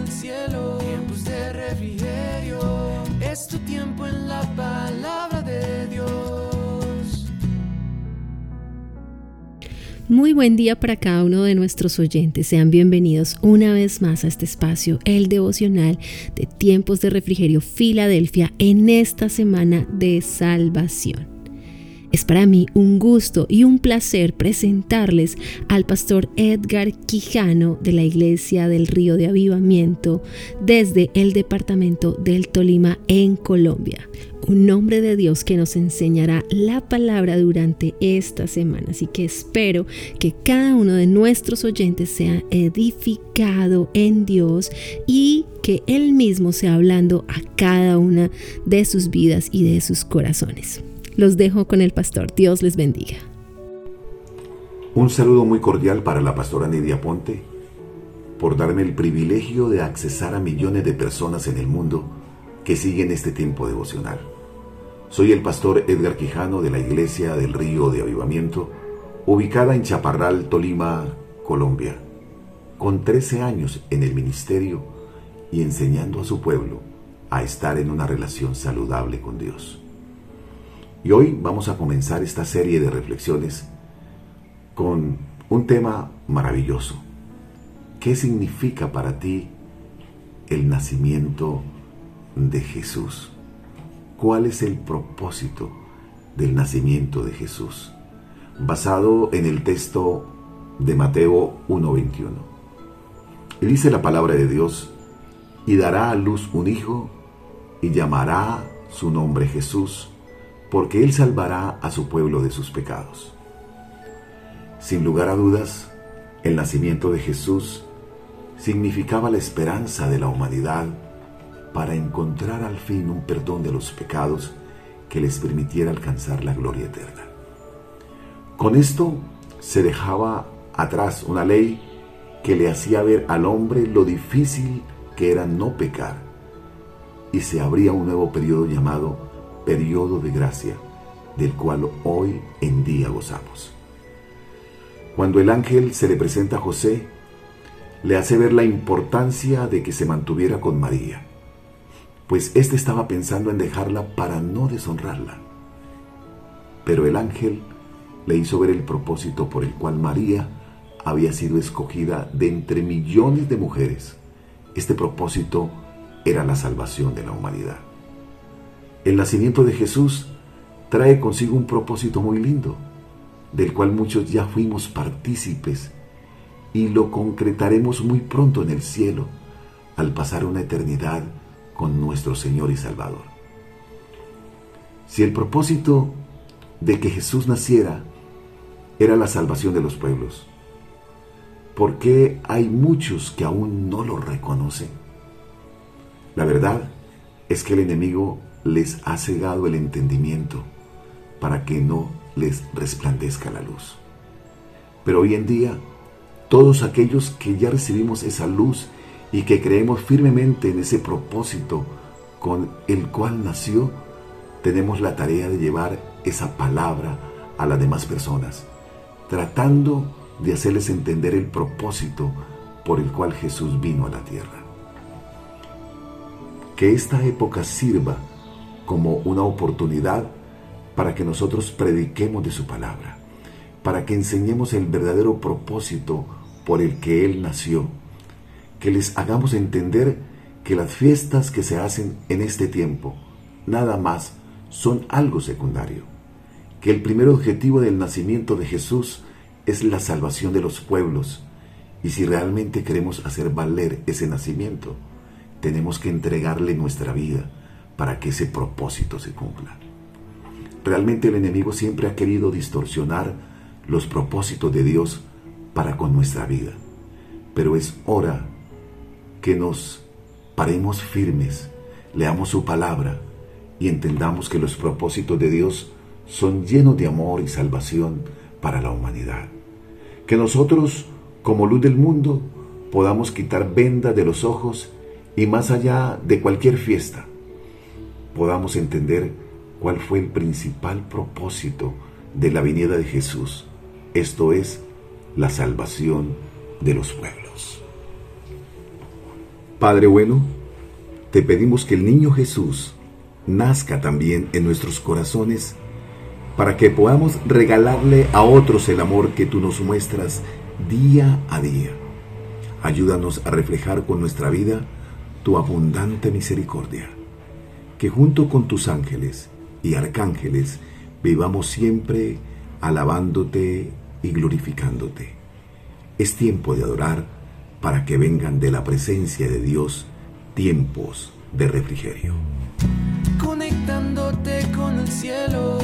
el cielo. Tiempos de refrigerio. Es tu tiempo en la palabra de Dios. Muy buen día para cada uno de nuestros oyentes. Sean bienvenidos una vez más a este espacio, el devocional de tiempos de refrigerio Filadelfia en esta semana de salvación. Es para mí un gusto y un placer presentarles al pastor Edgar Quijano de la Iglesia del Río de Avivamiento desde el departamento del Tolima en Colombia. Un hombre de Dios que nos enseñará la palabra durante esta semana. Así que espero que cada uno de nuestros oyentes sea edificado en Dios y que Él mismo sea hablando a cada una de sus vidas y de sus corazones. Los dejo con el pastor. Dios les bendiga. Un saludo muy cordial para la pastora Nidia Ponte por darme el privilegio de accesar a millones de personas en el mundo que siguen este tiempo devocional. Soy el pastor Edgar Quijano de la Iglesia del Río de Avivamiento, ubicada en Chaparral, Tolima, Colombia, con 13 años en el ministerio y enseñando a su pueblo a estar en una relación saludable con Dios. Y hoy vamos a comenzar esta serie de reflexiones con un tema maravilloso. ¿Qué significa para ti el nacimiento de Jesús? ¿Cuál es el propósito del nacimiento de Jesús? Basado en el texto de Mateo 1:21. Y dice la palabra de Dios, y dará a luz un hijo y llamará su nombre Jesús porque Él salvará a su pueblo de sus pecados. Sin lugar a dudas, el nacimiento de Jesús significaba la esperanza de la humanidad para encontrar al fin un perdón de los pecados que les permitiera alcanzar la gloria eterna. Con esto se dejaba atrás una ley que le hacía ver al hombre lo difícil que era no pecar y se abría un nuevo periodo llamado periodo de gracia del cual hoy en día gozamos. Cuando el ángel se le presenta a José, le hace ver la importancia de que se mantuviera con María, pues éste estaba pensando en dejarla para no deshonrarla. Pero el ángel le hizo ver el propósito por el cual María había sido escogida de entre millones de mujeres. Este propósito era la salvación de la humanidad. El nacimiento de Jesús trae consigo un propósito muy lindo, del cual muchos ya fuimos partícipes y lo concretaremos muy pronto en el cielo al pasar una eternidad con nuestro Señor y Salvador. Si el propósito de que Jesús naciera era la salvación de los pueblos, ¿por qué hay muchos que aún no lo reconocen? La verdad es que el enemigo les ha cegado el entendimiento para que no les resplandezca la luz. Pero hoy en día, todos aquellos que ya recibimos esa luz y que creemos firmemente en ese propósito con el cual nació, tenemos la tarea de llevar esa palabra a las demás personas, tratando de hacerles entender el propósito por el cual Jesús vino a la tierra. Que esta época sirva como una oportunidad para que nosotros prediquemos de su palabra, para que enseñemos el verdadero propósito por el que Él nació, que les hagamos entender que las fiestas que se hacen en este tiempo nada más son algo secundario, que el primer objetivo del nacimiento de Jesús es la salvación de los pueblos, y si realmente queremos hacer valer ese nacimiento, tenemos que entregarle nuestra vida, para que ese propósito se cumpla. Realmente el enemigo siempre ha querido distorsionar los propósitos de Dios para con nuestra vida. Pero es hora que nos paremos firmes, leamos su palabra y entendamos que los propósitos de Dios son llenos de amor y salvación para la humanidad. Que nosotros, como luz del mundo, podamos quitar venda de los ojos y más allá de cualquier fiesta, podamos entender cuál fue el principal propósito de la venida de Jesús, esto es, la salvación de los pueblos. Padre bueno, te pedimos que el niño Jesús nazca también en nuestros corazones para que podamos regalarle a otros el amor que tú nos muestras día a día. Ayúdanos a reflejar con nuestra vida tu abundante misericordia. Que junto con tus ángeles y arcángeles vivamos siempre alabándote y glorificándote. Es tiempo de adorar para que vengan de la presencia de Dios tiempos de refrigerio. Conectándote con el cielo,